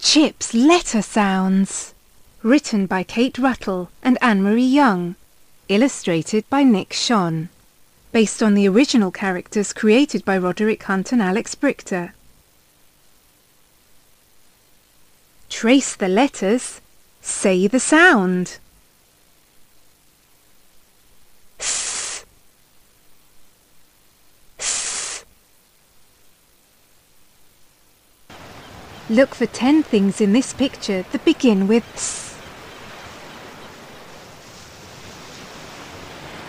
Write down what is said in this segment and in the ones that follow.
Chip's Letter Sounds. Written by Kate Ruttle and Anne-Marie Young. Illustrated by Nick Schon. Based on the original characters created by Roderick Hunt and Alex Brychta. Trace the letters. Say the sound. S. S. Look for 10 things in this picture that begin with S.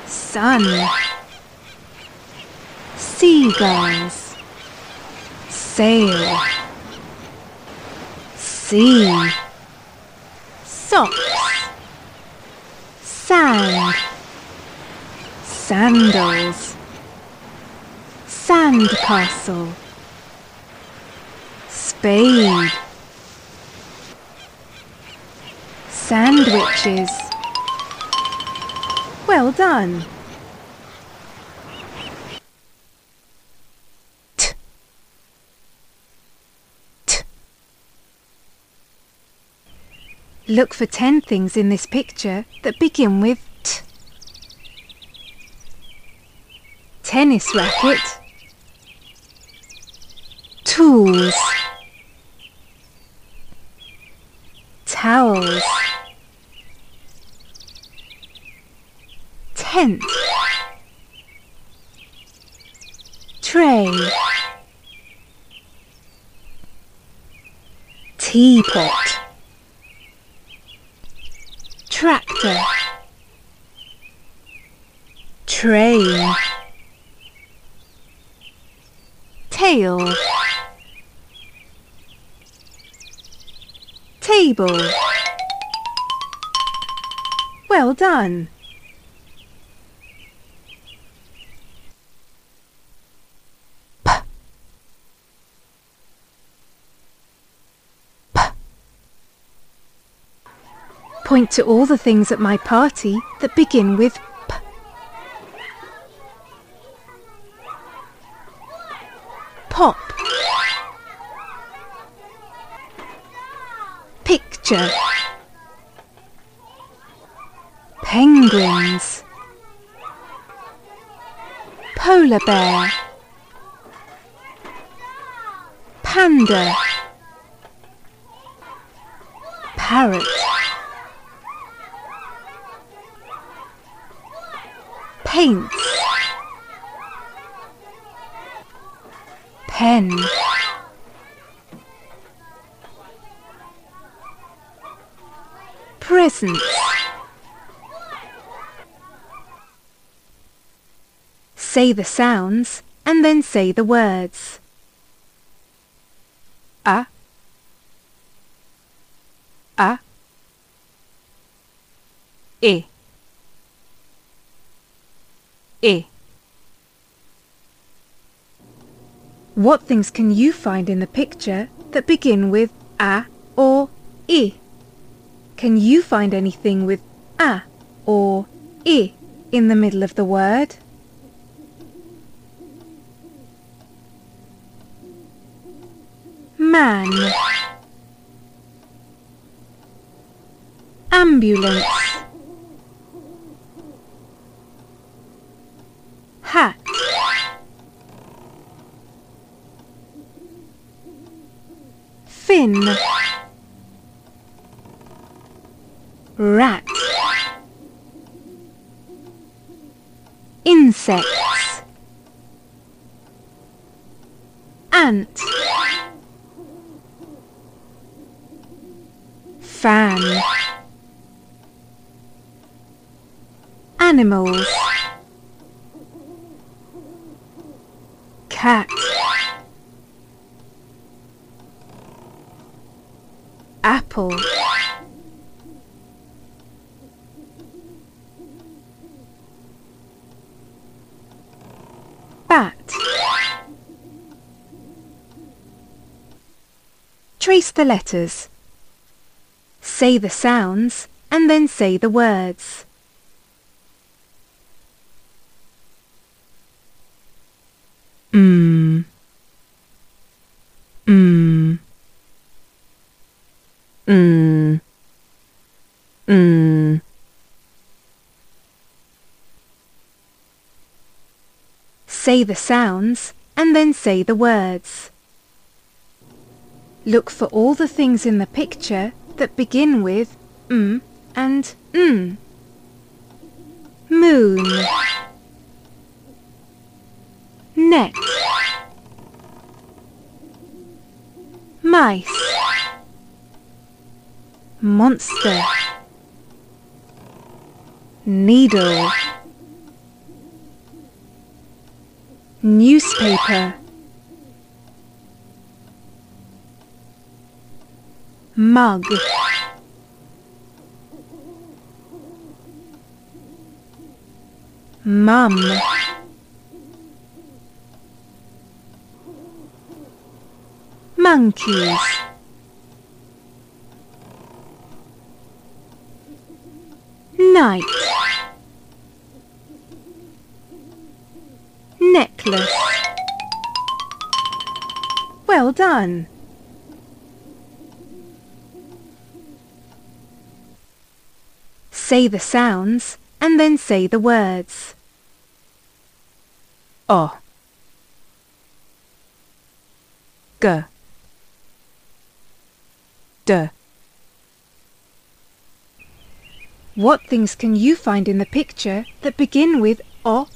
Sun. Seagulls. Sail. Sea. Socks. Sand. Sandals. Sandcastle. Spade. Sandwiches. Well done. T. T. Look for 10 things in this picture that begin with T. Tennis racket. Tools. Towels. Tent. Tray. Teapot. Tractor. Train. Tail. Table. Well done. P. P. Point to all the things at my party that begin with P. Pop. Picture. Penguins. Polar bear. Panda. Parrot. Paints. Pen. Say the sounds and then say the words. A. A. I. I. What things can you find in the picture that begin with A or I? Can you find anything with A or I in the middle of the word? Man. Ambulance. Hat. Fin Rat. Insects. Ant. Fan. Animals. Cat. Apple Trace the letters. Say the sounds and then say the words. Mm. Mm. mm, mm. Say the sounds and then say the words. Look for all the things in the picture that begin with m and n. Moon. Net Mice. Monster. Needle. Newspaper Mug. Mum. Monkeys. Night Necklace. Well done! Say the sounds and then say the words. O. G. D. What things can you find in the picture that begin with O,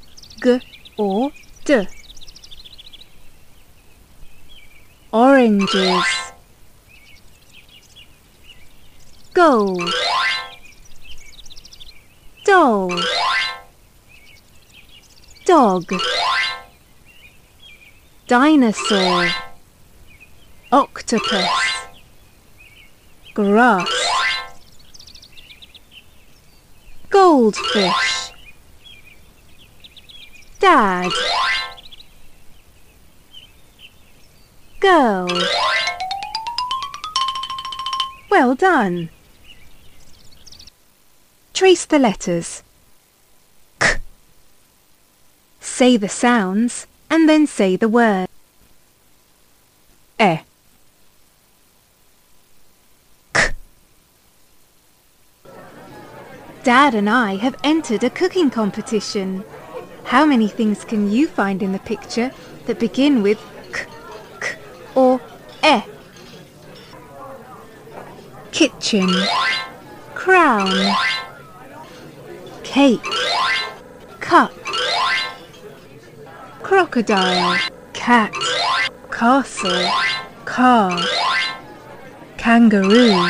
G or D? Oranges. Gold doll dog. Dinosaur. Octopus. Grass. Goldfish. Dad. Girl. Well done Trace the letters. K. Say the sounds and then say the word. E. K. Dad and I have entered a cooking competition. How many things can you find in the picture that begin with k, k or e? Kitchen Crown cake cup crocodile cat castle car kangaroo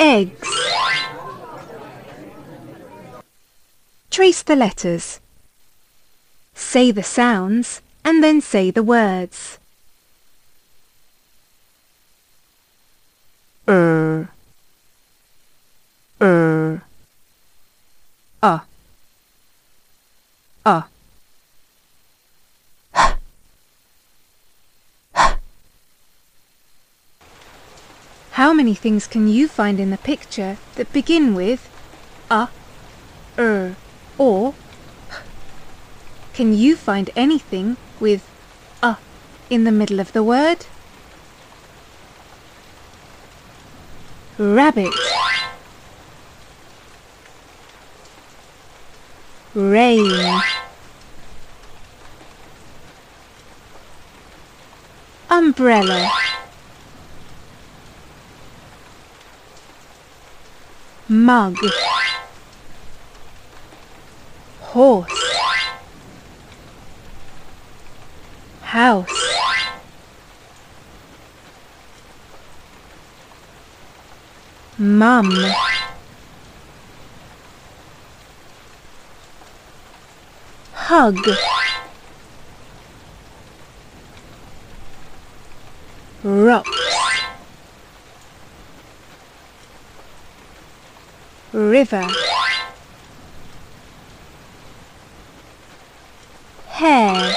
eggs Trace the letters. Say the sounds and then say the words. Er er a. A. How many things can you find in the picture that begin with a, er, or Can you find anything with a in the middle of the word? Rabbit rain. Umbrella. Mug. Horse. House. Mum hug. Rocks. River. Hair.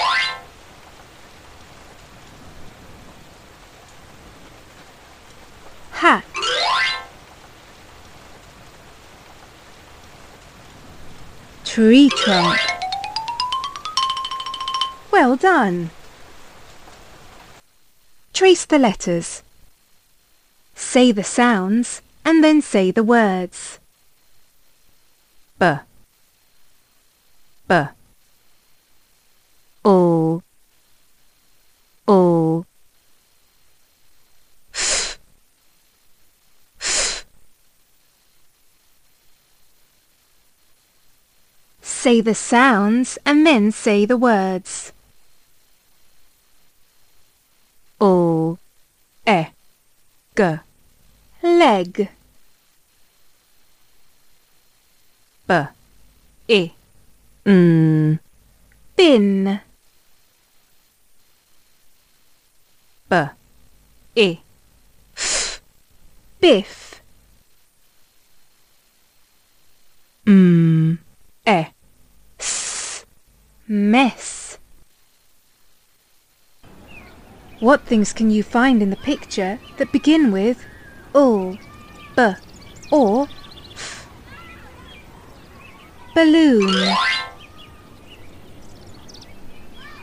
Hat. Tree trunk well done! Trace the letters. Say the sounds and then say the words. B B O O F F Say the sounds and then say the words. O E G leg B I N bin B I F biff M E S mess What things can you find in the picture that begin with ul, b, or f? Balloon.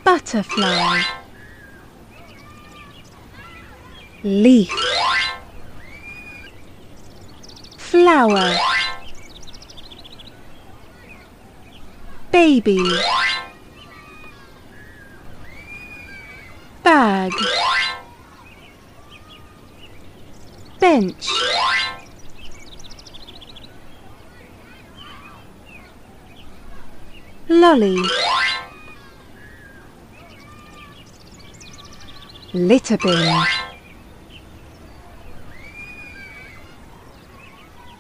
Butterfly. Leaf. Flower. Baby Bag. Bench. Lolly. Litter bin.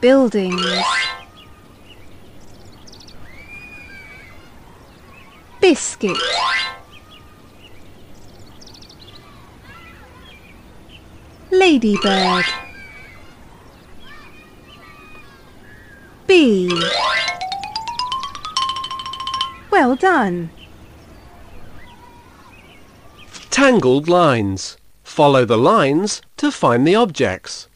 Buildings. Biscuit Ladybird Bee Well done! Tangled lines. Follow the lines to find the objects.